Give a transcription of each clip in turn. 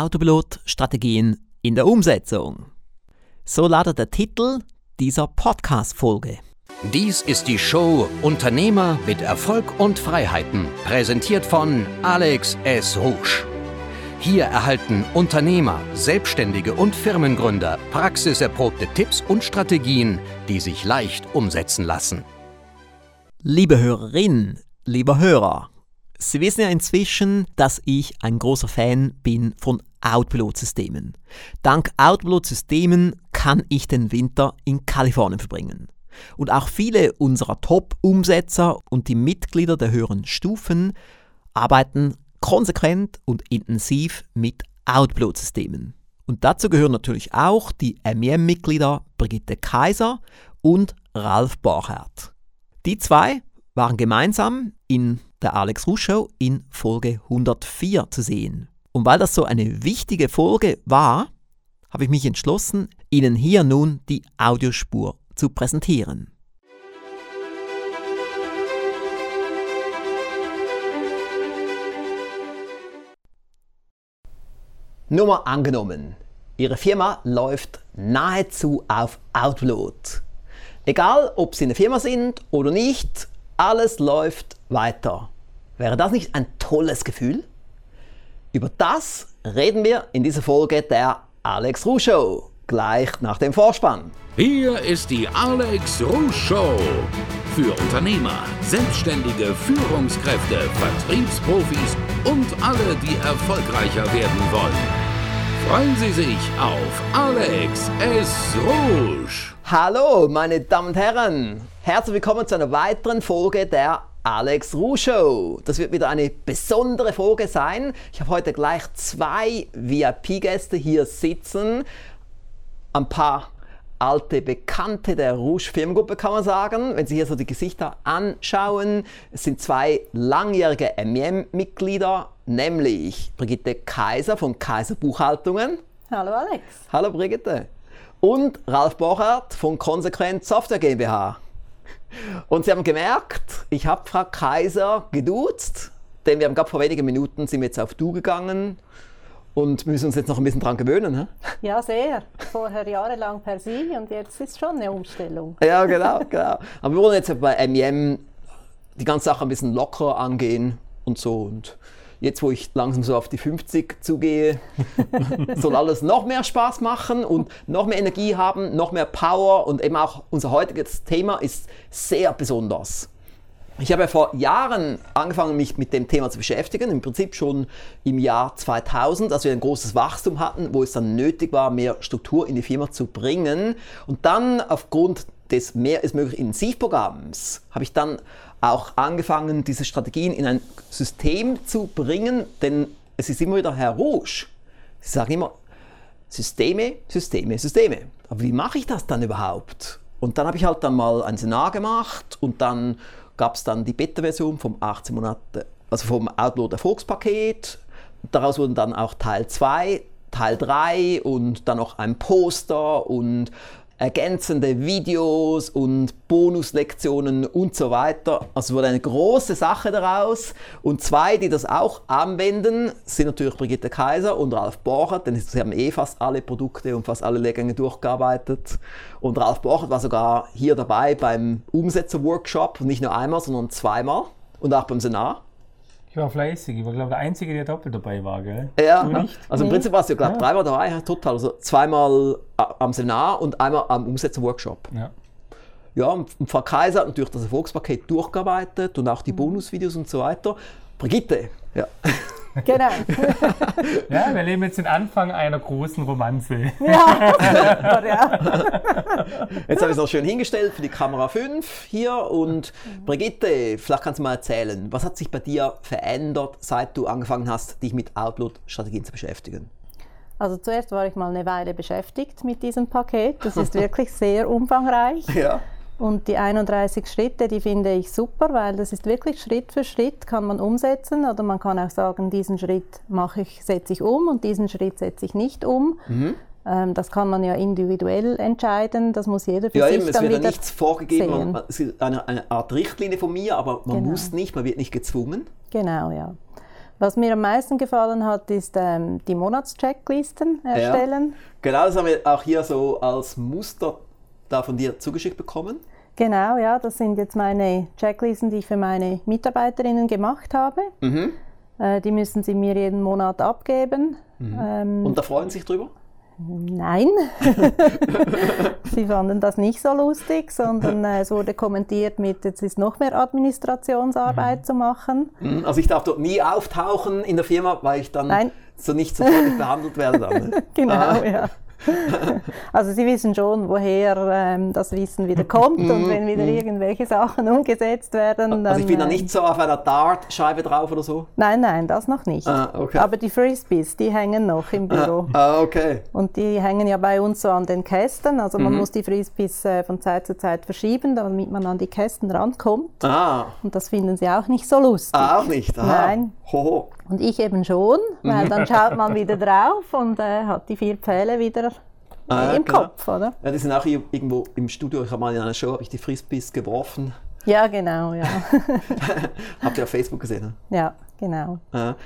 Autopilot-Strategien in der Umsetzung. So lautet der Titel dieser Podcast-Folge. Dies ist die Show Unternehmer mit Erfolg und Freiheiten, präsentiert von Alex S. Rouge. Hier erhalten Unternehmer, Selbstständige und Firmengründer praxiserprobte Tipps und Strategien, die sich leicht umsetzen lassen. Liebe Hörerin, lieber Hörer, Sie wissen ja inzwischen, dass ich ein großer Fan bin von Autopilot-Systemen. Dank Autopilot-Systemen kann ich den Winter in Kalifornien verbringen. Und auch viele unserer Top-Umsetzer und die Mitglieder der höheren Stufen arbeiten konsequent und intensiv mit Autopilot-Systemen. Und dazu gehören natürlich auch die MEM-Mitglieder Brigitte Kaiser und Ralf Borchert. Die zwei waren gemeinsam in der Alex Rusch Show in Folge 104 zu sehen. Und weil das so eine wichtige Folge war, habe ich mich entschlossen, Ihnen hier nun die Audiospur zu präsentieren. Nummer angenommen. Ihre Firma läuft nahezu auf Outload. Egal, ob Sie eine Firma sind oder nicht, alles läuft weiter. Wäre das nicht ein tolles Gefühl? Über das reden wir in dieser Folge der Alex Ruh Show, gleich nach dem Vorspann. Hier ist die Alex Ruh Show. Für Unternehmer, Selbstständige, Führungskräfte, Vertriebsprofis und alle, die erfolgreicher werden wollen. Freuen Sie sich auf Alex S. Rouge. Hallo, meine Damen und Herren. Herzlich willkommen zu einer weiteren Folge der Alex Ruh Show. Das wird wieder eine besondere Folge sein. Ich habe heute gleich zwei VIP-Gäste hier sitzen. Ein paar alte Bekannte der Rouge Firmengruppe, kann man sagen. Wenn Sie hier so die Gesichter anschauen, es sind zwei langjährige MEM-Mitglieder, nämlich Brigitte Kaiser von Kaiser Buchhaltungen. Hallo Alex. Hallo Brigitte. Und Ralf Bochert von Konsequent Software GmbH. Und Sie haben gemerkt, ich habe Frau Kaiser geduzt, denn wir haben gerade vor wenigen Minuten sind wir jetzt auf Du gegangen und müssen uns jetzt noch ein bisschen dran gewöhnen. He? Ja, sehr. Vorher jahrelang per Sie und jetzt ist schon eine Umstellung. Ja, genau, genau. Aber wir wollen jetzt bei MEM die ganze Sache ein bisschen lockerer angehen und so. Und jetzt, wo ich langsam so auf die 50 zugehe, soll alles noch mehr Spaß machen und noch mehr Energie haben, noch mehr Power und eben auch unser heutiges Thema ist sehr besonders. Ich habe ja vor Jahren angefangen, mich mit dem Thema zu beschäftigen, im Prinzip schon im Jahr 2000, als wir ein großes Wachstum hatten, wo es dann nötig war, mehr Struktur in die Firma zu bringen. Und dann aufgrund des Mehr ist möglich Intensivprogramms habe ich dann auch angefangen, diese Strategien in ein System zu bringen, denn es ist immer wieder Herr Rouge. Sie sagen immer, Systeme, Systeme, Systeme. Aber wie mache ich das dann überhaupt? Und dann habe ich halt dann mal ein Seminar gemacht und dann gab es dann die Beta-Version vom 18 Monate, also vom Outload Erfolgspaket. Daraus wurden dann auch Teil 2, Teil 3 und dann noch ein Poster und ergänzende Videos und Bonuslektionen und so weiter. Also wurde eine große Sache daraus. Und zwei, die das auch anwenden, sind natürlich Brigitte Kaiser und Ralf Borchert, denn sie haben eh fast alle Produkte und fast alle Lehrgänge durchgearbeitet. Und Ralf Borchert war sogar hier dabei beim Umsetzer-Workshop, nicht nur einmal, sondern zweimal und auch beim Seminar. Ich war fleißig. Ich war, glaube ich, der Einzige, der doppelt dabei war, gell? Ja, also im Prinzip warst du, glaube ich, ja. dreimal dabei, total. Also zweimal am Seminar und einmal am Umsetzer-Workshop. Ja. Ja, und Frau Kaiser hat natürlich das Erfolgspaket durchgearbeitet und auch die mhm. Bonusvideos und so weiter. Brigitte, ja. Genau. ja, wir leben jetzt den Anfang einer großen Romanze. Ja. Jetzt habe ich es noch schön hingestellt für die Kamera 5 hier. Und Brigitte, vielleicht kannst du mal erzählen, was hat sich bei dir verändert, seit du angefangen hast, dich mit Outload-Strategien zu beschäftigen? Also zuerst war ich mal eine Weile beschäftigt mit diesem Paket. Das ist wirklich sehr umfangreich. Ja. Und die 31 Schritte, die finde ich super, weil das ist wirklich Schritt für Schritt kann man umsetzen oder man kann auch sagen, diesen Schritt mache ich, setze ich um und diesen Schritt setze ich nicht um. Mhm. Ähm, das kann man ja individuell entscheiden, das muss jeder für ja, sich eben, dann wieder Es wird ja nichts vorgegeben, man, es ist eine, eine, Art Richtlinie von mir, aber man genau. muss nicht, man wird nicht gezwungen. Genau, ja. Was mir am meisten gefallen hat, ist ähm, die Monatschecklisten erstellen. Ja. Genau, das haben wir auch hier so als Muster da von dir zugeschickt bekommen. Genau, ja, das sind jetzt meine Checklisten, die ich für meine Mitarbeiterinnen gemacht habe. Mhm. Äh, die müssen sie mir jeden Monat abgeben. Mhm. Ähm, Und da freuen Sie sich drüber? Nein, sie fanden das nicht so lustig, sondern äh, es wurde kommentiert mit, jetzt ist noch mehr Administrationsarbeit mhm. zu machen. Mhm, also ich darf dort nie auftauchen in der Firma, weil ich dann Nein. so nicht sofort behandelt werde. Dann, ne? genau, ah. ja. also Sie wissen schon, woher ähm, das Wissen wieder kommt und wenn wieder mhm. irgendwelche Sachen umgesetzt werden. Dann, also ich bin da nicht ähm, so auf einer Dartscheibe drauf oder so? Nein, nein, das noch nicht. Ah, okay. Aber die Frisbees, die hängen noch im Büro. Ah, ah, okay. Und die hängen ja bei uns so an den Kästen. Also man mhm. muss die Frisbees äh, von Zeit zu Zeit verschieben, damit man an die Kästen rankommt. Ah. Und das finden Sie auch nicht so lustig. Ah, auch nicht? Aha. Nein. Hoho. Und ich eben schon, weil dann schaut man wieder drauf und äh, hat die vier Pfähle wieder ah, im genau. Kopf, oder? Ja, die sind auch irgendwo im Studio. Ich habe mal in einer Show ich die Frisbees geworfen. Ja, genau, ja. Habt ihr auf Facebook gesehen? Ne? Ja, genau. Ja.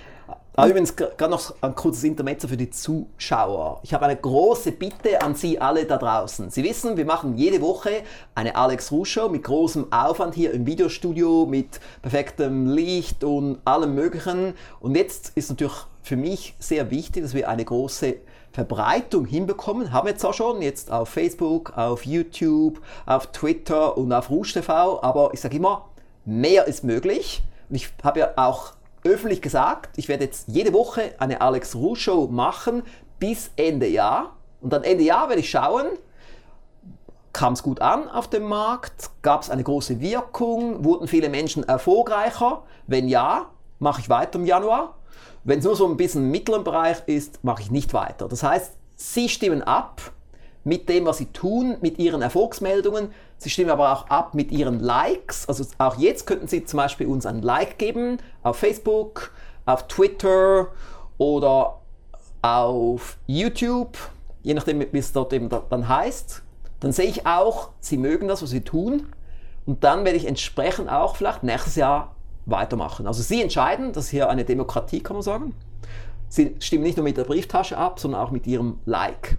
Aber übrigens gerade noch ein kurzes Intermezzo für die Zuschauer. Ich habe eine große Bitte an Sie alle da draußen. Sie wissen, wir machen jede Woche eine Alex Rusch Show mit großem Aufwand hier im Videostudio, mit perfektem Licht und allem Möglichen. Und jetzt ist natürlich für mich sehr wichtig, dass wir eine große Verbreitung hinbekommen. Haben wir jetzt auch schon, jetzt auf Facebook, auf YouTube, auf Twitter und auf Rouge TV. Aber ich sage immer, mehr ist möglich. Und ich habe ja auch öffentlich gesagt, ich werde jetzt jede Woche eine Alex Ruh Show machen bis Ende Jahr. Und dann Ende Jahr werde ich schauen, kam es gut an auf dem Markt, gab es eine große Wirkung, wurden viele Menschen erfolgreicher. Wenn ja, mache ich weiter im Januar. Wenn es nur so ein bisschen im mittleren Bereich ist, mache ich nicht weiter. Das heißt, Sie stimmen ab mit dem, was Sie tun, mit Ihren Erfolgsmeldungen. Sie stimmen aber auch ab mit Ihren Likes. Also auch jetzt könnten Sie zum Beispiel uns ein Like geben auf Facebook, auf Twitter oder auf YouTube, je nachdem, wie es dort eben dann heißt. Dann sehe ich auch, Sie mögen das, was Sie tun. Und dann werde ich entsprechend auch vielleicht nächstes Jahr weitermachen. Also Sie entscheiden, das ist hier eine Demokratie, kann man sagen. Sie stimmen nicht nur mit der Brieftasche ab, sondern auch mit Ihrem Like.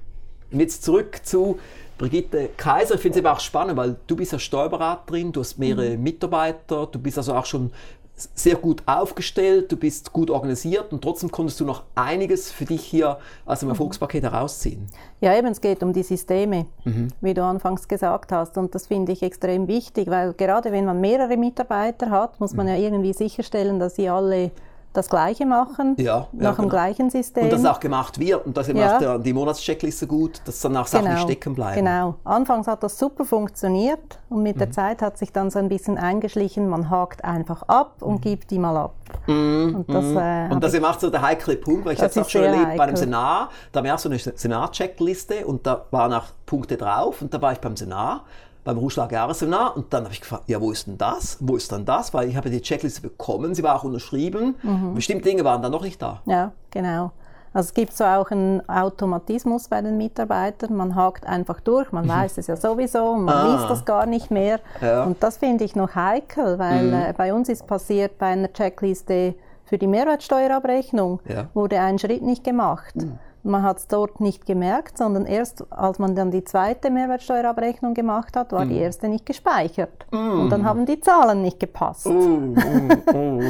Und jetzt zurück zu Brigitte Kaiser, ich finde es eben auch spannend, weil du bist ja Steuerberaterin, du hast mehrere mhm. Mitarbeiter, du bist also auch schon sehr gut aufgestellt, du bist gut organisiert und trotzdem konntest du noch einiges für dich hier aus dem mhm. Erfolgspaket herausziehen. Ja, eben, es geht um die Systeme, mhm. wie du anfangs gesagt hast. Und das finde ich extrem wichtig, weil gerade wenn man mehrere Mitarbeiter hat, muss man mhm. ja irgendwie sicherstellen, dass sie alle das Gleiche machen, ja, nach ja, dem genau. gleichen System. Und das auch gemacht wird und dass eben ja. die Monatscheckliste gut, dass dann auch Sachen genau. stecken bleiben. Genau. Anfangs hat das super funktioniert und mit mhm. der Zeit hat sich dann so ein bisschen eingeschlichen, man hakt einfach ab und mhm. gibt die mal ab. Mhm. Und das, mhm. äh, und das ist auch so der heikle Punkt, weil ich habe es auch schon erlebt heikel. bei einem Seminar, da haben wir auch so eine Seminarcheckliste und da waren auch Punkte drauf und da war ich beim Seminar beim Ruschlag Jahresseminar und dann habe ich gefragt, ja, wo ist denn das? Wo ist dann das? Weil ich habe die Checkliste bekommen, sie war auch unterschrieben. Mhm. Bestimmte Dinge waren dann noch nicht da. Ja, genau. Also es gibt so auch einen Automatismus bei den Mitarbeitern. Man hakt einfach durch, man weiß es ja sowieso, man ah. liest das gar nicht mehr. Ja. Und das finde ich noch heikel, weil mhm. äh, bei uns ist passiert bei einer Checkliste für die Mehrwertsteuerabrechnung ja. wurde ein Schritt nicht gemacht. Mhm. Man hat es dort nicht gemerkt, sondern erst als man dann die zweite Mehrwertsteuerabrechnung gemacht hat, war mm. die erste nicht gespeichert. Mm. Und dann haben die Zahlen nicht gepasst. Mm,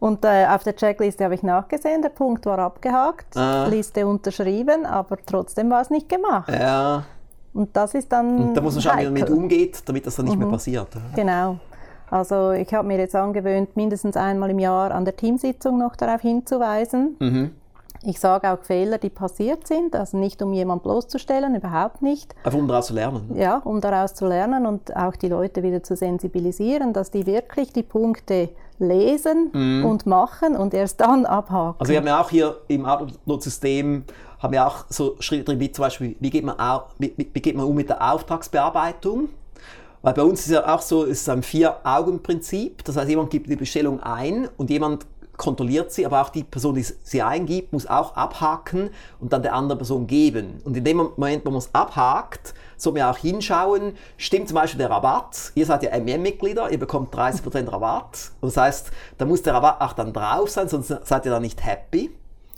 Und äh, auf der Checkliste habe ich nachgesehen, der Punkt war abgehakt, ah. Liste unterschrieben, aber trotzdem war es nicht gemacht. Ja. Und das ist dann. Und da muss man schauen, wie man damit umgeht, damit das dann nicht mhm. mehr passiert. Genau. Also ich habe mir jetzt angewöhnt, mindestens einmal im Jahr an der Teamsitzung noch darauf hinzuweisen. Mhm. Ich sage auch Fehler, die passiert sind, also nicht um jemanden bloßzustellen, überhaupt nicht. Einfach um daraus zu lernen. Ja, um daraus zu lernen und auch die Leute wieder zu sensibilisieren, dass die wirklich die Punkte lesen mm. und machen und erst dann abhaken. Also wir haben ja auch hier im Outlook-System haben wir auch so Schritte drin, wie zum Beispiel, wie geht man, auch, wie, wie geht man um mit der Auftragsbearbeitung? Weil bei uns ist ja auch so, es ist ein Vier-Augen-Prinzip. Das heißt, jemand gibt die Bestellung ein und jemand kontrolliert sie, aber auch die Person, die sie eingibt, muss auch abhaken und dann der anderen Person geben. Und in dem Moment, wo man es abhakt, soll man auch hinschauen, stimmt zum Beispiel der Rabatt, ihr seid ja MM-Mitglieder, ihr bekommt 30% Rabatt. Und das heißt, da muss der Rabatt auch dann drauf sein, sonst seid ihr dann nicht happy.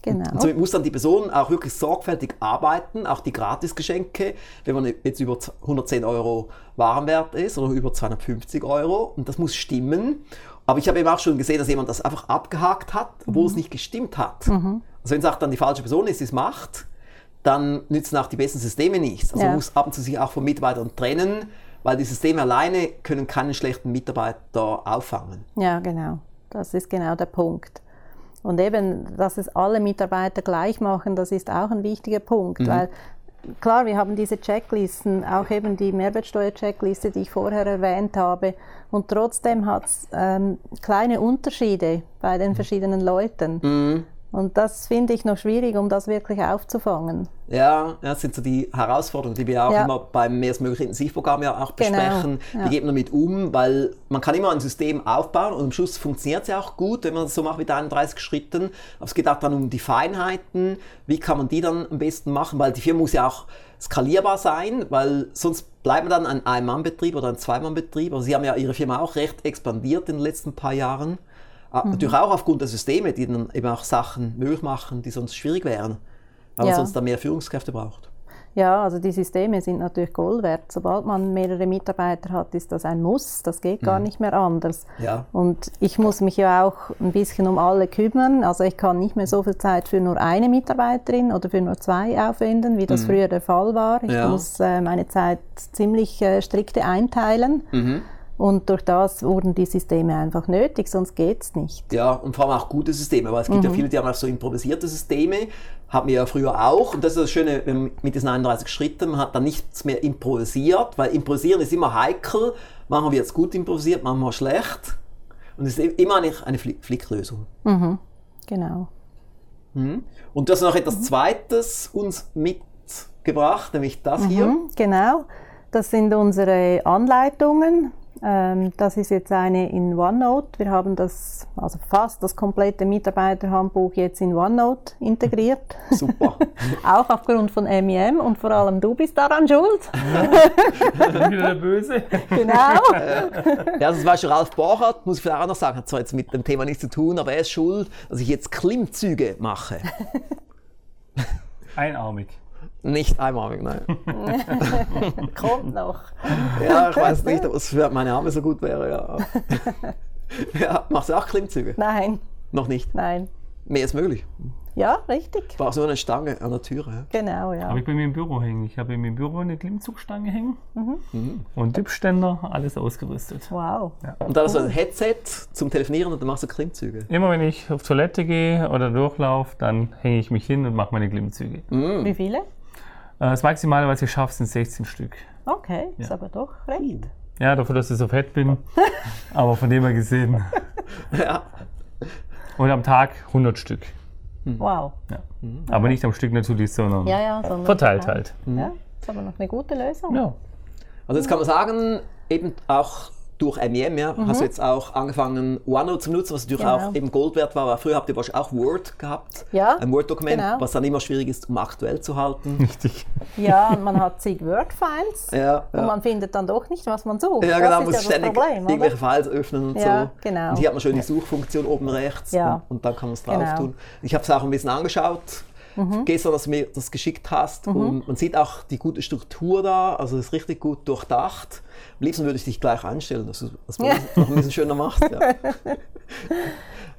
Genau. Und somit muss dann die Person auch wirklich sorgfältig arbeiten, auch die Gratisgeschenke, wenn man jetzt über 110 Euro Warenwert ist oder über 250 Euro. Und das muss stimmen. Aber ich habe eben auch schon gesehen, dass jemand das einfach abgehakt hat, obwohl mhm. es nicht gestimmt hat. Mhm. Also wenn es auch dann die falsche Person ist, die es macht, dann nützen auch die besten Systeme nichts. Also ja. man muss ab und zu sich auch von Mitarbeitern trennen, weil die Systeme alleine können keinen schlechten Mitarbeiter auffangen. Ja, genau. Das ist genau der Punkt. Und eben, dass es alle Mitarbeiter gleich machen, das ist auch ein wichtiger Punkt, mhm. weil klar, wir haben diese Checklisten, auch eben die Mehrwertsteuer-Checkliste, die ich vorher erwähnt habe, und trotzdem hat es ähm, kleine Unterschiede bei den mhm. verschiedenen Leuten. Mhm. Und das finde ich noch schwierig, um das wirklich aufzufangen. Ja, das sind so die Herausforderungen, die wir auch ja. immer beim Mehrstmögliche Intensivprogramm ja auch genau, besprechen. Genau. Ja. Wie geht man damit um? Weil man kann immer ein System aufbauen und am Schluss funktioniert es ja auch gut, wenn man das so macht mit 31 Schritten. Aber es geht auch dann um die Feinheiten. Wie kann man die dann am besten machen? Weil die Firma muss ja auch skalierbar sein, weil sonst bleiben wir dann ein Ein-Mann-Betrieb oder ein Zwei-Mann-Betrieb. Also Sie haben ja Ihre Firma auch recht expandiert in den letzten paar Jahren. Ah, mhm. Natürlich auch aufgrund der Systeme, die dann eben auch Sachen möglich machen, die sonst schwierig wären, weil ja. man sonst dann mehr Führungskräfte braucht. Ja, also die Systeme sind natürlich Gold wert. Sobald man mehrere Mitarbeiter hat, ist das ein Muss. Das geht gar mhm. nicht mehr anders. Ja. Und ich muss mich ja auch ein bisschen um alle kümmern. Also ich kann nicht mehr so viel Zeit für nur eine Mitarbeiterin oder für nur zwei aufwenden, wie das mhm. früher der Fall war. Ich ja. muss äh, meine Zeit ziemlich äh, strikte einteilen. Mhm. Und durch das wurden die Systeme einfach nötig, sonst geht es nicht. Ja, und vor allem auch gute Systeme, weil es gibt mhm. ja viele, die haben auch so improvisierte Systeme, haben wir ja früher auch. Und das ist das Schöne mit diesen 31 Schritten, man hat dann nichts mehr improvisiert, weil improvisieren ist immer heikel. Manchmal wird es gut improvisiert, manchmal schlecht. Und es ist immer eine, eine Flicklösung. Mhm. Genau. Mhm. Und du hast noch etwas mhm. Zweites uns mitgebracht, nämlich das hier. Mhm, genau. Das sind unsere Anleitungen das ist jetzt eine in OneNote. Wir haben das, also fast das komplette Mitarbeiterhandbuch jetzt in OneNote integriert. Super. Auch aufgrund von MEM und vor allem du bist daran schuld. Ja. Wieder der Böse. Genau. ja, das war schon Ralf Borchert, muss ich vielleicht auch noch sagen, hat zwar jetzt mit dem Thema nichts zu tun, aber er ist schuld, dass ich jetzt Klimmzüge mache. Einarmig. Nicht einmalig, nein. Kommt noch. Ja, ich weiß nicht, ob es für meine Arme so gut wäre. Ja, ja machst du auch Klimmzüge? Nein. Noch nicht? Nein. Mehr ist möglich. Ja, richtig. Du brauchst nur eine Stange an der Tür. Ja. Genau, ja. Habe ich bei mir im Büro hängen. Ich habe im Büro eine Klimmzugstange hängen mhm. mhm. und Tippständer, alles ausgerüstet. Wow. Ja. Und dann hast du ein Headset zum Telefonieren und dann machst du Klimmzüge. Immer wenn ich auf Toilette gehe oder durchlaufe, dann hänge ich mich hin und mache meine Klimmzüge. Mhm. Wie viele? Äh, das Maximale, was ich schaffe, sind 16 Stück. Okay, ja. ist aber doch recht. Ja, dafür, dass ich so fett bin. aber von dem her gesehen. ja. Und am Tag 100 Stück. Hm. Wow. Ja. Mhm. Aber nicht am Stück natürlich, sondern, ja, ja, sondern verteilt halt. Ja, ist aber noch eine gute Lösung. Ja. Also jetzt kann man sagen, eben auch durch MEM ja, mhm. hast du jetzt auch angefangen, OneNote zu nutzen, was natürlich genau. auch eben Gold wert war. Früher habt ihr wahrscheinlich auch Word gehabt, ja, ein Word-Dokument, genau. was dann immer schwierig ist, um aktuell zu halten. Richtig. Ja, und man hat zig Word-Files ja, und man findet dann doch nicht, was man sucht. Ja, genau, man muss ständig Problem, irgendwelche Files öffnen und ja, so. Genau. Und hier hat man schön die Suchfunktion oben rechts ja. und, und, dann kann man es drauf genau. tun. Ich habe es auch ein bisschen angeschaut mhm. gestern, dass du mir das geschickt hast. Mhm. Und man sieht auch die gute Struktur da, also es ist richtig gut durchdacht. Am liebsten würde ich dich gleich einstellen, dass du das noch ein bisschen schöner machst. Ja.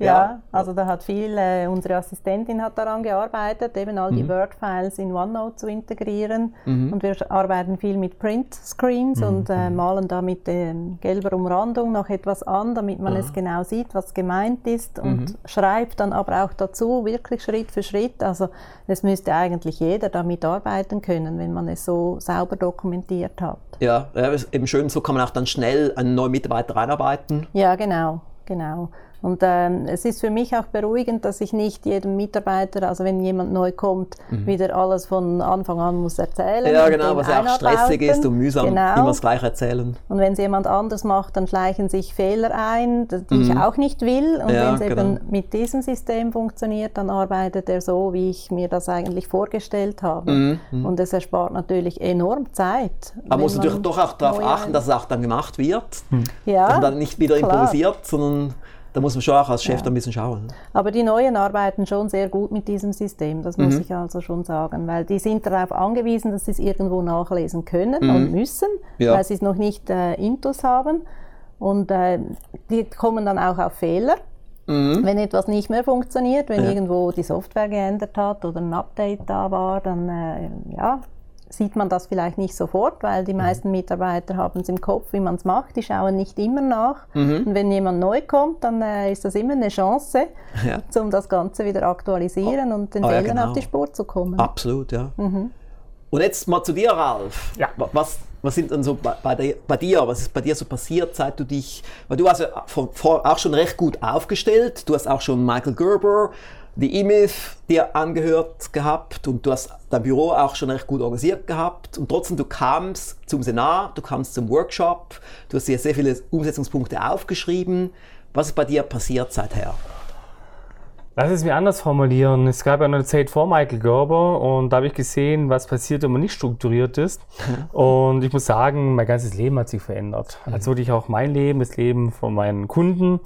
Ja, also da hat viel, äh, unsere Assistentin hat daran gearbeitet, eben all die mhm. Word-Files in OneNote zu integrieren. Mhm. Und wir arbeiten viel mit Print-Screens mhm. und äh, malen da mit äh, gelber Umrandung noch etwas an, damit man es genau sieht, was gemeint ist und mhm. schreibt dann aber auch dazu, wirklich Schritt für Schritt. Also es müsste eigentlich jeder damit arbeiten können, wenn man es so sauber dokumentiert hat. Ja, ja eben schön, so kann man auch dann schnell einen neuen Mitarbeiter reinarbeiten. Ja, genau, genau. Und ähm, es ist für mich auch beruhigend, dass ich nicht jedem Mitarbeiter, also wenn jemand neu kommt, mhm. wieder alles von Anfang an muss erzählen. Ja, genau, was ja auch stressig ist und mühsam, genau. immer das Gleiche erzählen. Und wenn es jemand anders macht, dann schleichen sich Fehler ein, die mhm. ich auch nicht will. Und ja, wenn es genau. eben mit diesem System funktioniert, dann arbeitet er so, wie ich mir das eigentlich vorgestellt habe. Mhm. mhm. Und es erspart natürlich enorm Zeit. Aber muss natürlich doch auch darauf achten, dass es auch dann gemacht wird. Ja, man dann nicht wieder klar. improvisiert, sondern da muss man schon auch als Chef ja. ein bisschen schauen. Aber die Neuen arbeiten schon sehr gut mit diesem System, das muss mhm. ich also schon sagen, weil die sind darauf angewiesen, dass sie es irgendwo nachlesen können mhm. und müssen, ja. weil sie es noch nicht äh, intus haben. Und äh, die kommen dann auch auf Fehler. Mhm. Wenn etwas nicht mehr funktioniert, wenn ja. irgendwo die Software geändert hat oder ein Update da war, dann äh, ja, sieht man das vielleicht nicht sofort, weil die mhm. meisten Mitarbeiter haben es im Kopf, wie man es macht. Die schauen nicht immer nach. Mhm. Und wenn jemand neu kommt, dann äh, ist das immer eine Chance, ja. um das Ganze wieder aktualisieren oh. und den oh, Fehlern ja, genau. auf die Spur zu kommen. Absolut, ja. Mhm. Und jetzt mal zu dir, Ralf. Ja. Was, was sind denn so bei, bei, bei, dir, was ist bei dir so passiert, seit du dich, weil du hast ja vor, vor auch schon recht gut aufgestellt, du hast auch schon Michael Gerber die E-Mails dir angehört gehabt und du hast dein Büro auch schon recht gut organisiert gehabt und trotzdem du kamst zum Seminar, du kamst zum Workshop, du hast dir sehr viele Umsetzungspunkte aufgeschrieben. Was ist bei dir passiert seither? Lass es mir anders formulieren. Es gab ja eine Zeit vor Michael Gerber und da habe ich gesehen, was passiert, wenn man nicht strukturiert ist. Und ich muss sagen, mein ganzes Leben hat sich verändert. Mhm. Also wirklich auch mein Leben, das Leben von meinen Kunden. Mhm.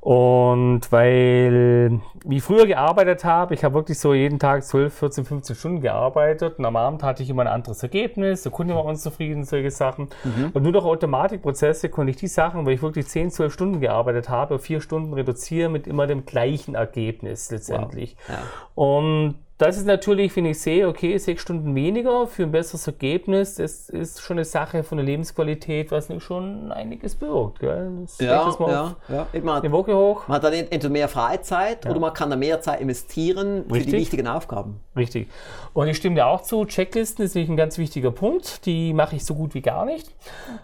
Und weil, wie ich früher gearbeitet habe, ich habe wirklich so jeden Tag 12, 14, 15 Stunden gearbeitet und am Abend hatte ich immer ein anderes Ergebnis, der Kunde war unzufrieden, solche Sachen. Mhm. Und nur durch Automatikprozesse konnte ich die Sachen, weil ich wirklich 10, 12 Stunden gearbeitet habe, auf vier Stunden reduzieren mit immer dem gleichen Ergebnis. Ergebnis letztendlich. Wow. Ja. Und das ist natürlich, wenn ich sehe, okay, sechs Stunden weniger für ein besseres Ergebnis, das ist schon eine Sache von der Lebensqualität, was nicht schon einiges birgt. Gell? Das ja, ja, ja. Man hat, Woche hoch. Man hat dann entweder mehr Freizeit ja. oder man kann da mehr Zeit investieren Richtig. für die wichtigen Aufgaben. Richtig. Und ich stimme dir auch zu, Checklisten ist nämlich ein ganz wichtiger Punkt. Die mache ich so gut wie gar nicht,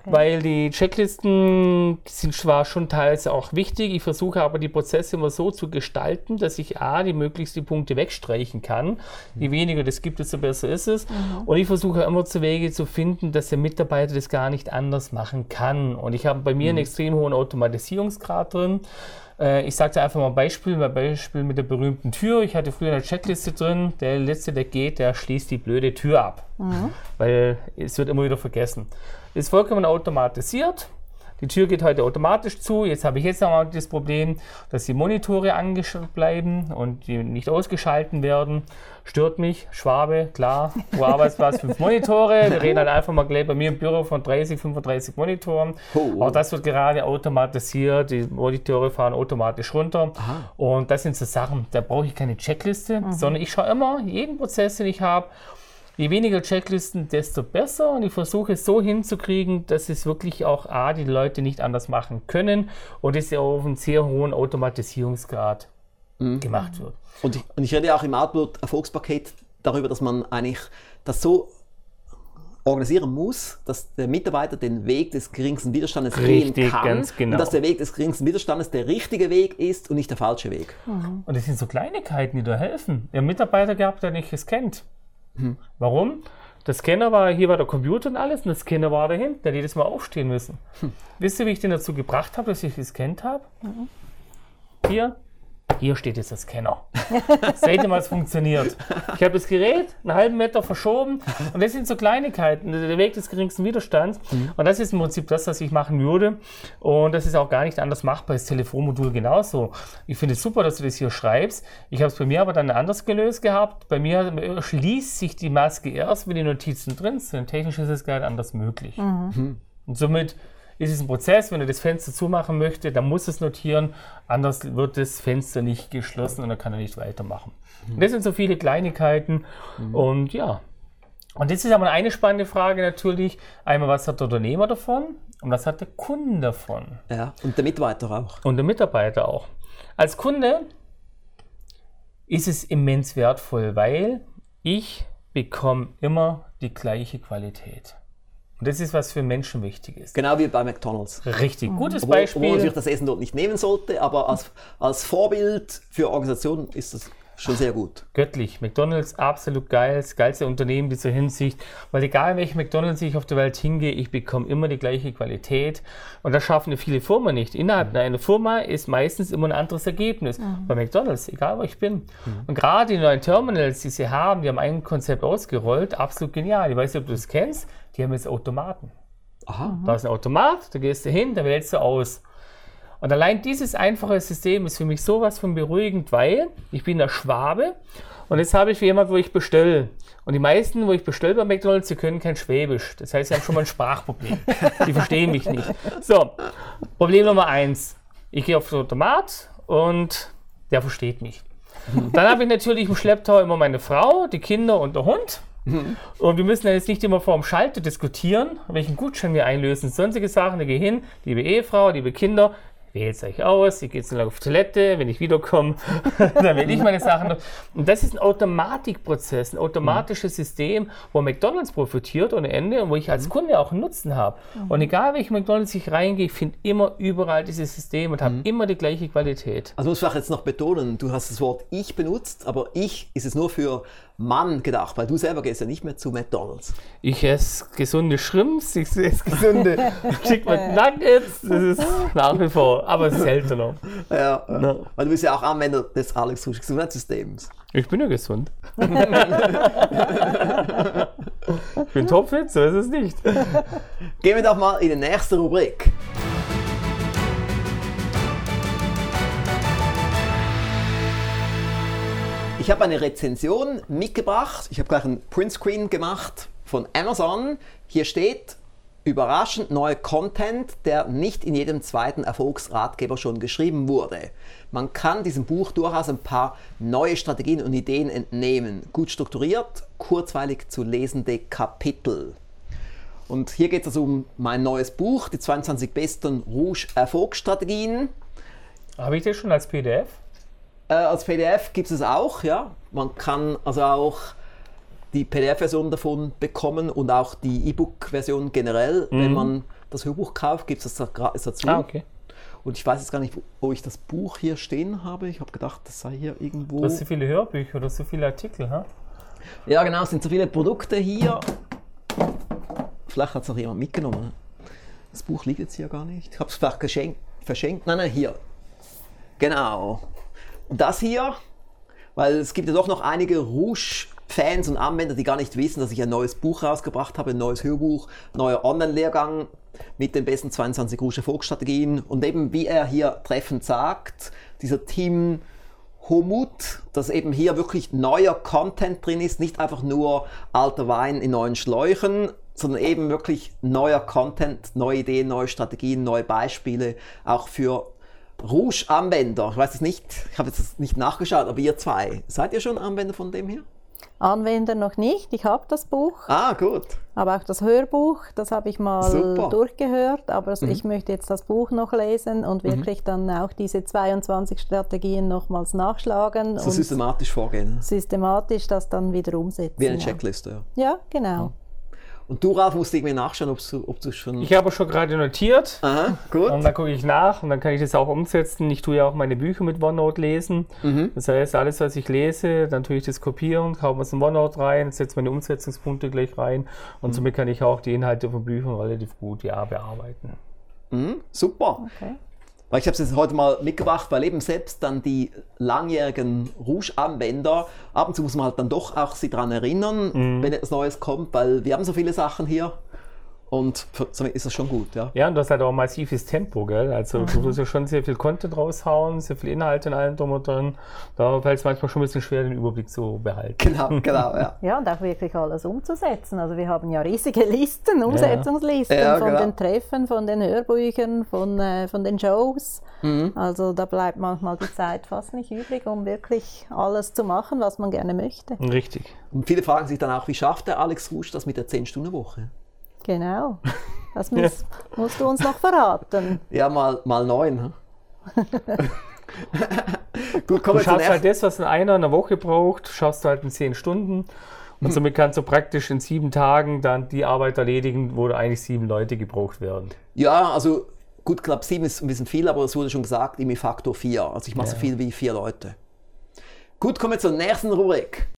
okay. weil die Checklisten sind zwar schon teils auch wichtig, ich versuche aber die Prozesse immer so zu gestalten, dass ich A, die möglichst die Punkte wegstreichen kann kann. Je weniger das gibt, desto besser ist es. Mhm. Und ich versuche immer zu Wege zu finden, dass der Mitarbeiter das gar nicht anders machen kann. Und ich habe bei mir mhm. einen extrem hohen Automatisierungsgrad drin. Äh, ich sage dir einfach mal ein Beispiel, ein Beispiel mit der berühmten Tür. Ich hatte früher eine Checkliste drin, der Letzte, der geht, der schließt die blöde Tür ab. Mhm. Weil es wird immer wieder vergessen. Ist vollkommen automatisiert. Die Tür geht heute automatisch zu. Jetzt habe ich jetzt noch das Problem, dass die Monitore angeschaltet bleiben und die nicht ausgeschalten werden. Stört mich. Schwabe, klar. Pro Arbeitsplatz fünf Monitore. Wir reden halt einfach mal gleich bei mir im Büro von 30, 35 Monitoren. Oh, oh. Auch das wird gerade automatisiert. Die Monitore fahren automatisch runter. Aha. Und das sind so Sachen, da brauche ich keine Checkliste, mhm. sondern ich schaue immer jeden Prozess, den ich habe Je weniger Checklisten, desto besser. Und ich versuche es so hinzukriegen, dass es wirklich auch A, die Leute nicht anders machen können und es ja auf einen sehr hohen Automatisierungsgrad mhm. gemacht wird. Und ich, und ich rede auch im Outlook Erfolgspaket darüber, dass man eigentlich das so organisieren muss, dass der Mitarbeiter den Weg des geringsten Widerstandes Richtig, gehen kann ganz genau. und dass der Weg des geringsten Widerstandes der richtige Weg ist und nicht der falsche Weg. Mhm. Und das sind so Kleinigkeiten, die da helfen. Der Mitarbeiter gehabt, der nicht es kennt. Hm. Warum? Der Scanner war, hier war der Computer und alles, und der Scanner war dahinter, der jedes Mal aufstehen müssen. Hm. Wisst ihr, wie ich den dazu gebracht habe, dass ich gescannt habe? Mhm. Hier, hier steht jetzt der Scanner. Seht ihr mal, es funktioniert. Ich habe das Gerät einen halben Meter verschoben und das sind so Kleinigkeiten, der Weg des geringsten Widerstands. Mhm. Und das ist im Prinzip das, was ich machen würde. Und das ist auch gar nicht anders machbar. Das Telefonmodul genauso. Ich finde es super, dass du das hier schreibst. Ich habe es bei mir aber dann anders gelöst gehabt. Bei mir schließt sich die Maske erst, wenn die Notizen drin sind. Technisch ist es gar nicht anders möglich. Mhm. Und somit ist es ein Prozess. Wenn er das Fenster zumachen möchte, dann muss es notieren. Anders wird das Fenster nicht geschlossen und dann kann er nicht weitermachen. Mhm. Das sind so viele Kleinigkeiten. Mhm. Und ja. Und jetzt ist aber eine spannende Frage natürlich. Einmal, was hat der Unternehmer davon und was hat der Kunde davon? Ja, und der Mitarbeiter auch. Und der Mitarbeiter auch. Als Kunde ist es immens wertvoll, weil ich bekomme immer die gleiche Qualität. Und das ist, was für Menschen wichtig ist. Genau wie bei McDonalds. Richtig, gutes Obwohl, Beispiel. obwohl man sich das Essen dort nicht nehmen sollte, aber als, als Vorbild für Organisationen ist das schon sehr gut. Göttlich. McDonalds absolut geil, das geilste Unternehmen in dieser Hinsicht, weil egal welche McDonalds ich auf der Welt hingehe, ich bekomme immer die gleiche Qualität und das schaffen viele Firmen nicht. Innerhalb einer Firma ist meistens immer ein anderes Ergebnis. Bei McDonalds, egal wo ich bin. Und gerade die neuen Terminals, die sie haben, die haben ein Konzept ausgerollt, absolut genial. Ich weiß nicht, ob du das kennst, die haben jetzt Automaten. Aha. Da ist ein Automat, da gehst du hin, da wählst du aus. Und allein dieses einfache System ist für mich sowas von beruhigend, weil ich bin der Schwabe und jetzt habe ich jemand, wo ich bestelle. Und die meisten, wo ich bestelle bei McDonalds, die können kein Schwäbisch. Das heißt, sie haben schon mal ein Sprachproblem. Die verstehen mich nicht. So, Problem Nummer eins. Ich gehe auf den Automat und der versteht mich. Dann habe ich natürlich im Schlepptau immer meine Frau, die Kinder und der Hund. Und wir müssen ja jetzt nicht immer vor dem Schalter diskutieren, welchen Gutschein wir einlösen, sonstige Sachen. Ich gehe hin, liebe Ehefrau, liebe Kinder, wählt euch aus, ich gehe jetzt auf Toilette, wenn ich wiederkomme, dann wähle ich meine Sachen. Und das ist ein Automatikprozess, ein automatisches System, wo McDonalds profitiert ohne Ende und wo ich als Kunde auch einen Nutzen habe. Und egal welchen McDonalds ich reingehe, ich finde immer überall dieses System und habe immer die gleiche Qualität. Also muss ich jetzt noch betonen, du hast das Wort ich benutzt, aber ich ist es nur für Mann gedacht, weil du selber gehst ja nicht mehr zu McDonalds. Ich esse gesunde Shrimps, ich esse gesunde Chicken Nuggets, das ist nach wie vor, aber seltener. Ja, weil du bist ja auch Anwender des Alex Rusch Gesundheitssystems. Ich bin ja gesund. ich bin topfit, so ist es nicht. Gehen wir doch mal in die nächste Rubrik. Ich habe eine Rezension mitgebracht. Ich habe gleich einen Printscreen gemacht von Amazon. Hier steht überraschend neuer Content, der nicht in jedem zweiten Erfolgsratgeber schon geschrieben wurde. Man kann diesem Buch durchaus ein paar neue Strategien und Ideen entnehmen. Gut strukturiert, kurzweilig zu lesende Kapitel. Und hier geht es also um mein neues Buch, die 22 besten Rouge Erfolgsstrategien. Habe ich das schon als PDF? Äh, als PDF gibt es auch, ja. Man kann also auch die PDF-Version davon bekommen und auch die E-Book-Version generell. Mhm. Wenn man das Hörbuch kauft, gibt es das gratis dazu. Ah, okay. Und ich weiß jetzt gar nicht, wo ich das Buch hier stehen habe. Ich habe gedacht, das sei hier irgendwo. Du hast so viele Hörbücher oder so viele Artikel, ha? Ja, genau, es sind so viele Produkte hier. Vielleicht hat es noch jemand mitgenommen. Das Buch liegt jetzt hier gar nicht. Ich habe es vielleicht geschenkt, verschenkt. Nein, nein, hier. Genau. Und das hier, weil es gibt ja doch noch einige Rouge-Fans und Anwender, die gar nicht wissen, dass ich ein neues Buch rausgebracht habe, ein neues Hörbuch, neuer Online-Lehrgang mit den besten 22 Rouge Erfolgsstrategien. Und eben, wie er hier treffend sagt, dieser Team Homut, dass eben hier wirklich neuer Content drin ist, nicht einfach nur alter Wein in neuen Schläuchen, sondern eben wirklich neuer Content, neue Ideen, neue Strategien, neue Beispiele, auch für Rouge-Anwender. Ich weiß es nicht, ich habe jetzt nicht nachgeschaut, aber ihr zwei, seid ihr schon Anwender von dem hier? Anwender noch nicht. Ich habe das Buch. Ah, gut. Aber auch das Hörbuch, das habe ich mal Super. durchgehört. Aber mhm. ich möchte jetzt das Buch noch lesen und wirklich mhm. dann auch diese 22 Strategien nochmals nachschlagen. So systematisch vorgehen. Systematisch das dann wieder umsetzen. Wie eine Checkliste, ja. Ja, genau. Ja. Und du, Ralf, musst irgendwie nachschauen, ob du, ob du schon. Ich habe schon gerade notiert. Aha, gut. Und dann gucke ich nach und dann kann ich das auch umsetzen. Ich tue ja auch meine Bücher mit OneNote lesen. Mhm. Das heißt, alles, was ich lese, dann tue ich das kopieren, kaufe es in OneNote rein, setze meine Umsetzungspunkte gleich rein und mhm. somit kann ich auch die Inhalte von Büchern relativ gut ja, bearbeiten. Mhm, super. Okay. Weil ich habe es jetzt heute mal mitgebracht, weil eben selbst dann die langjährigen Rouge-Anwender, ab und zu muss man halt dann doch auch sie daran erinnern, mhm. wenn etwas Neues kommt, weil wir haben so viele Sachen hier. Und somit ist das schon gut, ja. Ja, und du hast halt auch massives Tempo, gell? Also mhm. du musst ja schon sehr viel Content raushauen, sehr viel Inhalt in allem drum und dran. Da fällt es manchmal schon ein bisschen schwer, den Überblick zu behalten. Genau, genau, ja. ja, und auch wirklich alles umzusetzen. Also wir haben ja riesige Listen, Umsetzungslisten ja. Ja, von genau. den Treffen, von den Hörbüchern, von, äh, von den Shows. Mhm. Also da bleibt manchmal die Zeit fast nicht übrig, um wirklich alles zu machen, was man gerne möchte. Richtig. Und viele fragen sich dann auch, wie schafft der Alex Rusch das mit der 10-Stunden-Woche? Genau. Das muss, musst du uns noch verraten. Ja, mal, mal neun. Gut, komm, du schaffst halt das, was einer in einer Woche braucht, schaffst du halt in zehn Stunden. Und somit kannst du praktisch in sieben Tagen dann die Arbeit erledigen, wo eigentlich sieben Leute gebraucht werden. Ja, also gut, ich glaube, sieben ist ein bisschen viel, aber es wurde schon gesagt, irgendwie Faktor vier. Also ich mache ja. so viel wie vier Leute. Gut, kommen wir zur nächsten Rubrik.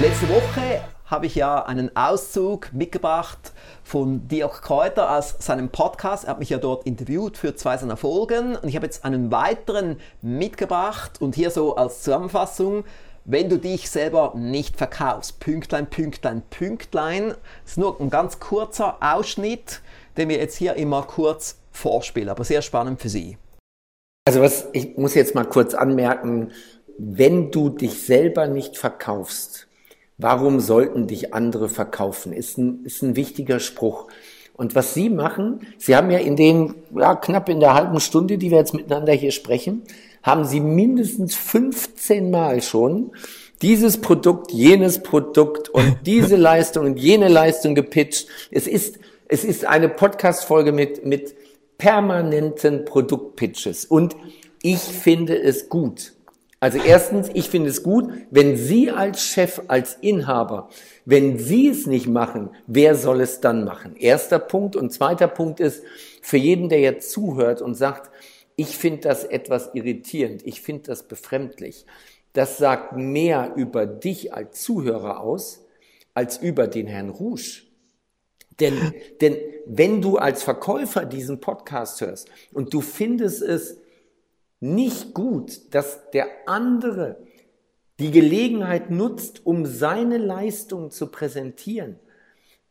Letzte Woche habe ich ja einen Auszug mitgebracht von Dirk Kräuter aus seinem Podcast. Er hat mich ja dort interviewt für zwei seiner Folgen und ich habe jetzt einen weiteren mitgebracht und hier so als Zusammenfassung. Wenn du dich selber nicht verkaufst, Pünktlein, Pünktlein, Pünktlein, das ist nur ein ganz kurzer Ausschnitt, den wir jetzt hier immer kurz vorspielen, aber sehr spannend für Sie. Also was, ich muss jetzt mal kurz anmerken, wenn du dich selber nicht verkaufst, Warum sollten dich andere verkaufen? Ist ein, ist ein wichtiger Spruch. Und was Sie machen, Sie haben ja in den, ja, knapp in der halben Stunde, die wir jetzt miteinander hier sprechen, haben Sie mindestens 15 Mal schon dieses Produkt, jenes Produkt und diese Leistung und jene Leistung gepitcht. Es ist, es ist eine Podcast-Folge mit, mit permanenten Produktpitches. Und ich finde es gut. Also erstens, ich finde es gut, wenn Sie als Chef, als Inhaber, wenn Sie es nicht machen, wer soll es dann machen? Erster Punkt. Und zweiter Punkt ist, für jeden, der jetzt zuhört und sagt, ich finde das etwas irritierend, ich finde das befremdlich, das sagt mehr über dich als Zuhörer aus, als über den Herrn Rouge. Denn, denn wenn du als Verkäufer diesen Podcast hörst und du findest es nicht gut, dass der andere die Gelegenheit nutzt, um seine Leistung zu präsentieren,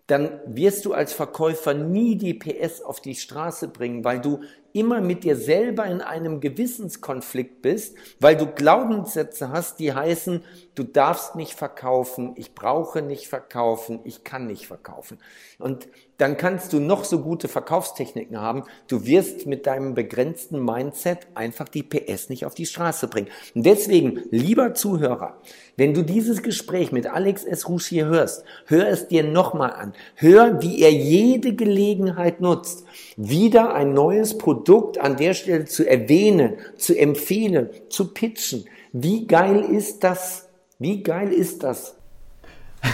dann wirst du als Verkäufer nie die PS auf die Straße bringen, weil du immer mit dir selber in einem Gewissenskonflikt bist, weil du Glaubenssätze hast, die heißen, du darfst nicht verkaufen, ich brauche nicht verkaufen, ich kann nicht verkaufen. Und dann kannst du noch so gute Verkaufstechniken haben, du wirst mit deinem begrenzten Mindset einfach die PS nicht auf die Straße bringen. Und deswegen, lieber Zuhörer, wenn du dieses Gespräch mit Alex S. Rouge hier hörst, hör es dir nochmal an. Hör, wie er jede Gelegenheit nutzt, wieder ein neues Produkt an der Stelle zu erwähnen, zu empfehlen, zu pitchen. Wie geil ist das? Wie geil ist das?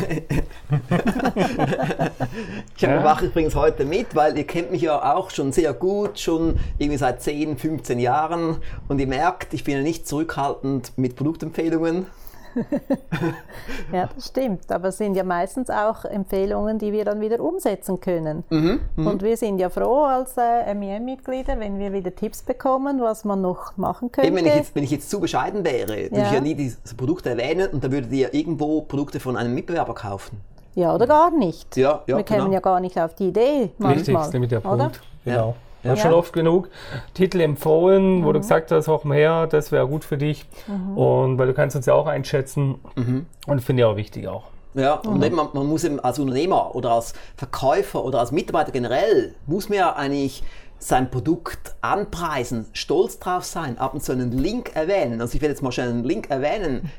ich ja. mache übrigens heute mit, weil ihr kennt mich ja auch schon sehr gut, schon irgendwie seit 10, 15 Jahren und ihr merkt, ich bin ja nicht zurückhaltend mit Produktempfehlungen. ja, das stimmt. Aber es sind ja meistens auch Empfehlungen, die wir dann wieder umsetzen können. Mhm, mh. Und wir sind ja froh als äh, MEM-Mitglieder, wenn wir wieder Tipps bekommen, was man noch machen könnte. Eben, wenn, ich jetzt, wenn ich jetzt zu bescheiden wäre, würde ja. ich ja nie diese Produkte erwähnen und dann würdet ihr irgendwo Produkte von einem Mitbewerber kaufen. Ja, oder gar nicht. Ja, ja, wir kämen genau. ja gar nicht auf die Idee manchmal. Richtig, ist nämlich der Punkt. Oder? Genau. Ja, ja. schon oft genug Titel empfohlen, mhm. wo du mhm. gesagt hast, hoch her, das wäre gut für dich. Mhm. Und weil du kannst uns ja auch einschätzen. Mhm. Und finde ich auch wichtig auch. Ja, und mhm. man, man, muss eben als Unternehmer oder als Verkäufer oder als Mitarbeiter generell, muss man ja eigentlich sein Produkt anpreisen, stolz drauf sein, ab und zu einen Link erwähnen. Also ich werde jetzt mal schnell einen Link erwähnen.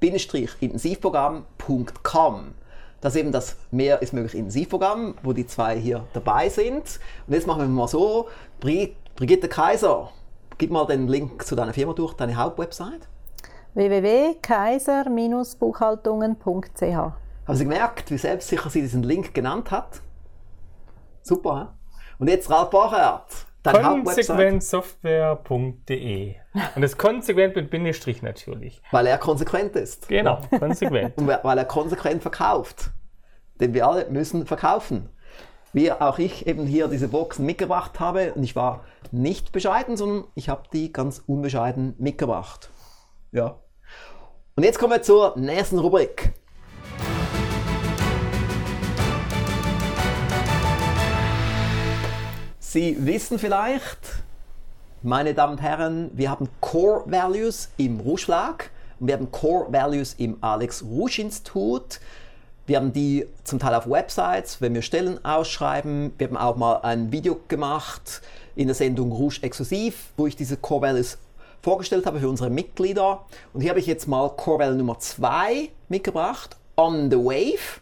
mim-intensivprogramm.com dass eben das Mehr ist möglich Intensivprogramm, wo die zwei hier dabei sind. Und jetzt machen wir mal so, Brigitte Kaiser, gib mal den Link zu deiner Firma durch, deine Hauptwebsite. www.kaiser-buchhaltungen.ch Haben Sie gemerkt, wie selbstsicher sie diesen Link genannt hat? Super, he? Und jetzt Ralf Bachert. Konsequentsoftware.de. Und das konsequent mit Bindestrich natürlich. Weil er konsequent ist. Genau, konsequent. Und weil er konsequent verkauft. Denn wir alle müssen verkaufen. Wie auch ich eben hier diese Boxen mitgebracht habe. Und ich war nicht bescheiden, sondern ich habe die ganz unbescheiden mitgebracht. Ja. Und jetzt kommen wir zur nächsten Rubrik. Sie wissen vielleicht, meine Damen und Herren, wir haben Core Values im Rouge und wir haben Core Values im Alex Rouge Institut. Wir haben die zum Teil auf Websites, wenn wir Stellen ausschreiben. Wir haben auch mal ein Video gemacht in der Sendung Rouge Exklusiv, wo ich diese Core Values vorgestellt habe für unsere Mitglieder. Und hier habe ich jetzt mal Core Value Nummer 2 mitgebracht, On the Wave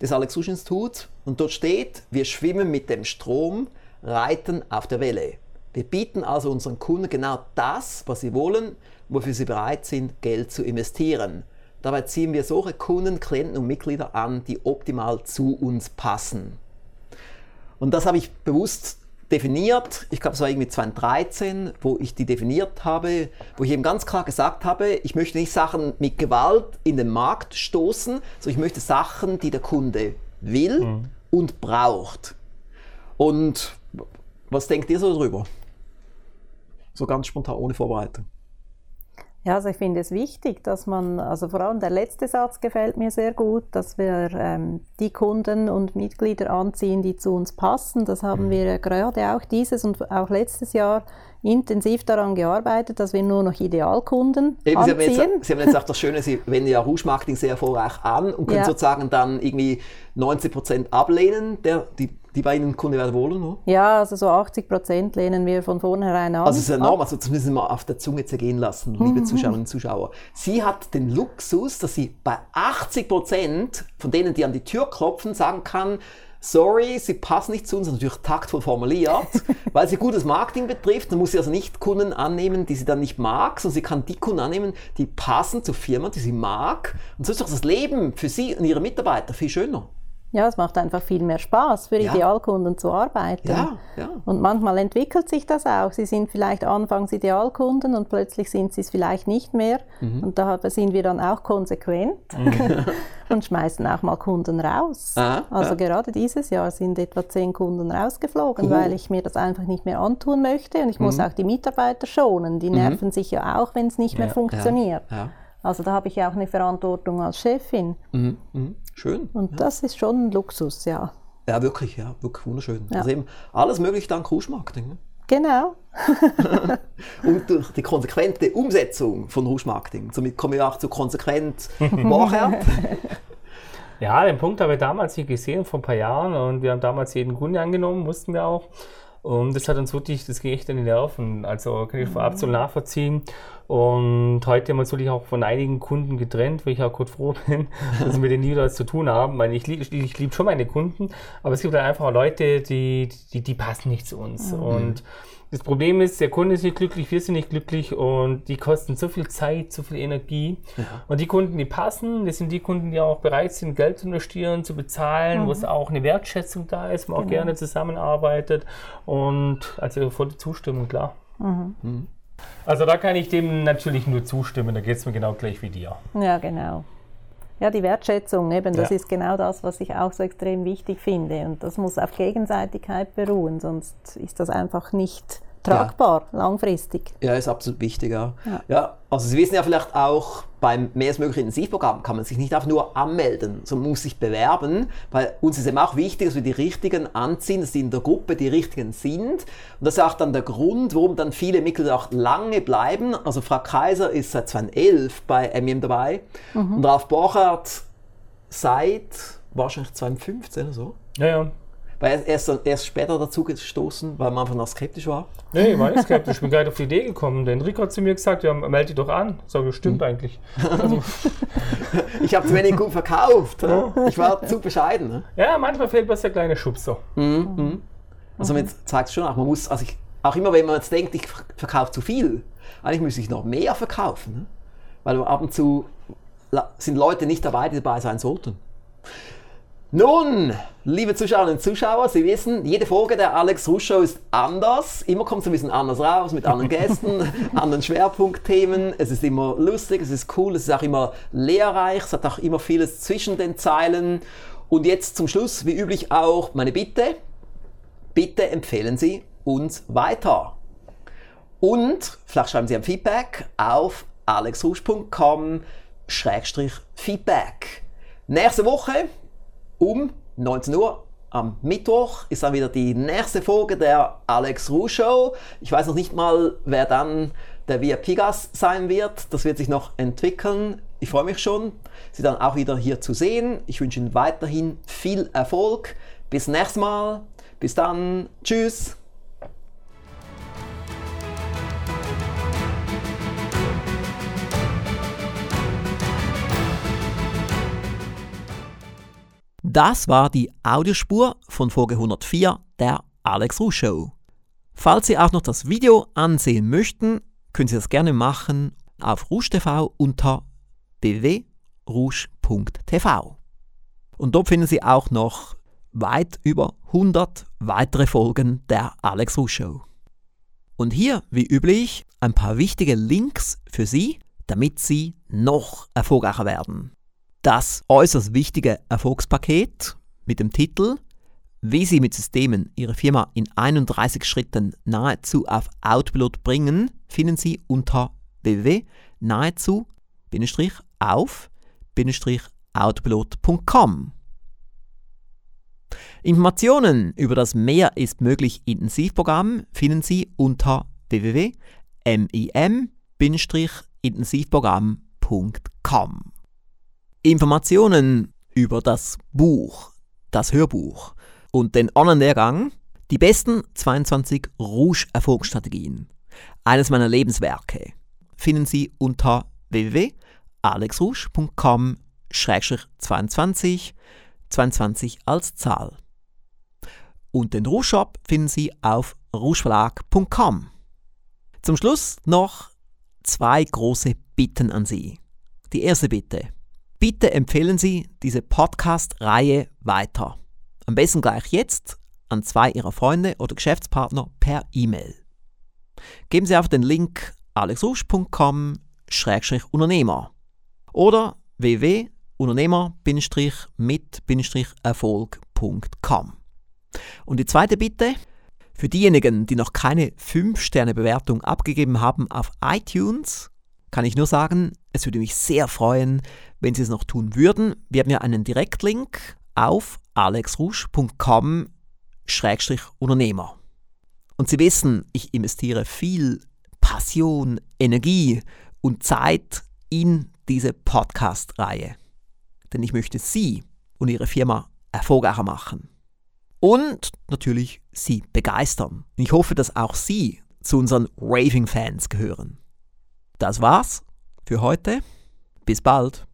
des Alex Rouge Instituts. Und dort steht, wir schwimmen mit dem Strom, Reiten auf der Welle. Wir bieten also unseren Kunden genau das, was sie wollen, wofür sie bereit sind, Geld zu investieren. Dabei ziehen wir solche Kunden, Klienten und Mitglieder an, die optimal zu uns passen. Und das habe ich bewusst definiert. Ich glaube, es war irgendwie 2013, wo ich die definiert habe, wo ich eben ganz klar gesagt habe, ich möchte nicht Sachen mit Gewalt in den Markt stoßen, sondern ich möchte Sachen, die der Kunde will mhm. und braucht. Und was denkt ihr so darüber? So ganz spontan, ohne Vorbereitung. Ja, also ich finde es wichtig, dass man, also vor allem der letzte Satz gefällt mir sehr gut, dass wir ähm, die Kunden und Mitglieder anziehen, die zu uns passen. Das haben mhm. wir gerade auch dieses und auch letztes Jahr intensiv daran gearbeitet, dass wir nur noch Idealkunden Eben, anziehen. Sie haben, jetzt, Sie haben jetzt auch das Schöne, Sie wenden ja Rouge Marketing sehr erfolgreich an und können ja. sozusagen dann irgendwie 90 Prozent ablehnen, der, die die bei Ihnen Kunde werden wollen? Oder? Ja, also so 80 Prozent lehnen wir von vornherein an. Also es ist enorm, also das müssen Sie mal auf der Zunge zergehen lassen, liebe Zuschauerinnen und Zuschauer. Sie hat den Luxus, dass sie bei 80 Prozent von denen, die an die Tür klopfen, sagen kann, sorry, sie passen nicht zu uns, natürlich taktvoll formuliert, weil sie gutes Marketing betrifft. Dann muss sie also nicht Kunden annehmen, die sie dann nicht mag, sondern sie kann die Kunden annehmen, die passen zur Firma, die sie mag. Und so ist doch das Leben für sie und ihre Mitarbeiter viel schöner. Ja, es macht einfach viel mehr Spaß, für ja. Idealkunden zu arbeiten. Ja, ja. Und manchmal entwickelt sich das auch. Sie sind vielleicht anfangs Idealkunden und plötzlich sind sie es vielleicht nicht mehr. Mhm. Und da sind wir dann auch konsequent mhm. und schmeißen auch mal Kunden raus. Aha, also ja. gerade dieses Jahr sind etwa zehn Kunden rausgeflogen, uh. weil ich mir das einfach nicht mehr antun möchte. Und ich mhm. muss auch die Mitarbeiter schonen. Die mhm. nerven sich ja auch, wenn es nicht mehr funktioniert. Also da habe ich ja auch eine Verantwortung als Chefin. Mhm. Schön. Und ja. das ist schon ein Luxus, ja. Ja, wirklich, ja, wirklich wunderschön. Ja. Also eben alles möglich dank Rouge-Marketing. Ne? Genau. und durch die konsequente Umsetzung von Rouge-Marketing. Somit kommen wir auch zu konsequent Marketing. ja, den Punkt habe ich damals hier gesehen, vor ein paar Jahren. Und wir haben damals jeden Kunde angenommen, wussten wir auch. Und das hat uns wirklich, das ging echt an die Nerven. Also kann ich vorab so nachvollziehen. Und heute haben wir uns wirklich auch von einigen Kunden getrennt, wo ich auch kurz froh bin, dass wir mit denen nie wieder was zu tun haben. Weil ich, ich, ich liebe schon meine Kunden, aber es gibt halt einfach Leute, die, die, die passen nicht zu uns. Mhm. Und das Problem ist, der Kunde ist nicht glücklich, wir sind nicht glücklich und die kosten so viel Zeit, so viel Energie. Ja. Und die Kunden, die passen, das sind die Kunden, die auch bereit sind, Geld zu investieren, zu bezahlen, mhm. wo es auch eine Wertschätzung da ist, man genau. auch gerne zusammenarbeitet und also volle Zustimmung, klar. Mhm. Mhm. Also da kann ich dem natürlich nur zustimmen, da geht es mir genau gleich wie dir. Ja, genau. Ja, die Wertschätzung, eben, das ja. ist genau das, was ich auch so extrem wichtig finde. Und das muss auf Gegenseitigkeit beruhen, sonst ist das einfach nicht tragbar, ja. langfristig. Ja, ist absolut wichtig. Ja. ja. Ja. also Sie wissen ja vielleicht auch, beim mehr als möglichen Intensivprogramm kann man sich nicht einfach nur anmelden, sondern muss sich bewerben, weil uns ist eben auch wichtig, dass wir die Richtigen anziehen, dass die in der Gruppe die Richtigen sind. Und das ist auch dann der Grund, warum dann viele Mitglieder auch lange bleiben. Also Frau Kaiser ist seit 2011 bei MEM dabei mhm. und Ralf Borchardt seit wahrscheinlich 2015 oder so. Ja, ja. Weil er ist erst später dazu gestoßen, weil man einfach noch skeptisch war. Nee, ich war nicht skeptisch. Ich bin gerade auf die Idee gekommen. Der Enrico hat zu mir gesagt, ja, melde dich doch an. Sag ich, stimmt hm. eigentlich. Also. ich habe zu wenig gut verkauft. Ich war zu bescheiden. Ne? Ja, manchmal fehlt was der kleine Schubser. Mhm. Mhm. Also man zeigt es schon auch, man muss, also ich, auch immer wenn man jetzt denkt, ich verkaufe zu viel, eigentlich müsste ich noch mehr verkaufen. Ne? Weil ab und zu sind Leute nicht dabei, die dabei sein sollten. Nun, liebe Zuschauerinnen und Zuschauer, Sie wissen, jede Folge der Alex Rusch Show ist anders. Immer kommt es ein bisschen anders raus, mit anderen Gästen, anderen Schwerpunktthemen. Es ist immer lustig, es ist cool, es ist auch immer lehrreich, es hat auch immer vieles zwischen den Zeilen. Und jetzt zum Schluss, wie üblich auch, meine Bitte. Bitte empfehlen Sie uns weiter. Und vielleicht schreiben Sie ein Feedback auf alexrusch.com-feedback. Nächste Woche um 19 Uhr am Mittwoch ist dann wieder die nächste Folge der Alex Ruh Show. Ich weiß noch nicht mal, wer dann der VIP-Gast sein wird. Das wird sich noch entwickeln. Ich freue mich schon, Sie dann auch wieder hier zu sehen. Ich wünsche Ihnen weiterhin viel Erfolg. Bis nächstes Mal. Bis dann. Tschüss. Das war die Audiospur von Folge 104 der Alex Ruh Show. Falls Sie auch noch das Video ansehen möchten, können Sie das gerne machen auf Rouge TV unter www.rouge.tv. Und dort finden Sie auch noch weit über 100 weitere Folgen der Alex Rouge Show. Und hier, wie üblich, ein paar wichtige Links für Sie, damit Sie noch erfolgreicher werden. Das äußerst wichtige Erfolgspaket mit dem Titel Wie Sie mit Systemen Ihre Firma in 31 Schritten nahezu auf Outpilot bringen, finden Sie unter www.nahezu-auf-outpilot.com. Informationen über das Mehr ist möglich Intensivprogramm finden Sie unter www.mim-intensivprogramm.com. Informationen über das Buch, das Hörbuch und den Online-Lehrgang Die besten 22 Rouge-Erfolgsstrategien, eines meiner Lebenswerke, finden Sie unter www.alexrouge.com-22 22 als Zahl. Und den Rouge Shop finden Sie auf rougeverlag.com. Zum Schluss noch zwei große Bitten an Sie. Die erste Bitte. Bitte empfehlen Sie diese Podcast-Reihe weiter. Am besten gleich jetzt an zwei Ihrer Freunde oder Geschäftspartner per E-Mail. Geben Sie auf den Link alexrusch.com-unternehmer oder www.unternehmer-mit-erfolg.com. Und die zweite Bitte, für diejenigen, die noch keine 5-Sterne-Bewertung abgegeben haben auf iTunes, kann ich nur sagen, es würde mich sehr freuen, wenn Sie es noch tun würden. Wir haben ja einen Direktlink auf alexrusch.com-unternehmer. Und Sie wissen, ich investiere viel Passion, Energie und Zeit in diese Podcast-Reihe. Denn ich möchte Sie und Ihre Firma erfolgreicher machen und natürlich Sie begeistern. Ich hoffe, dass auch Sie zu unseren Raving-Fans gehören. Das war's für heute. Bis bald.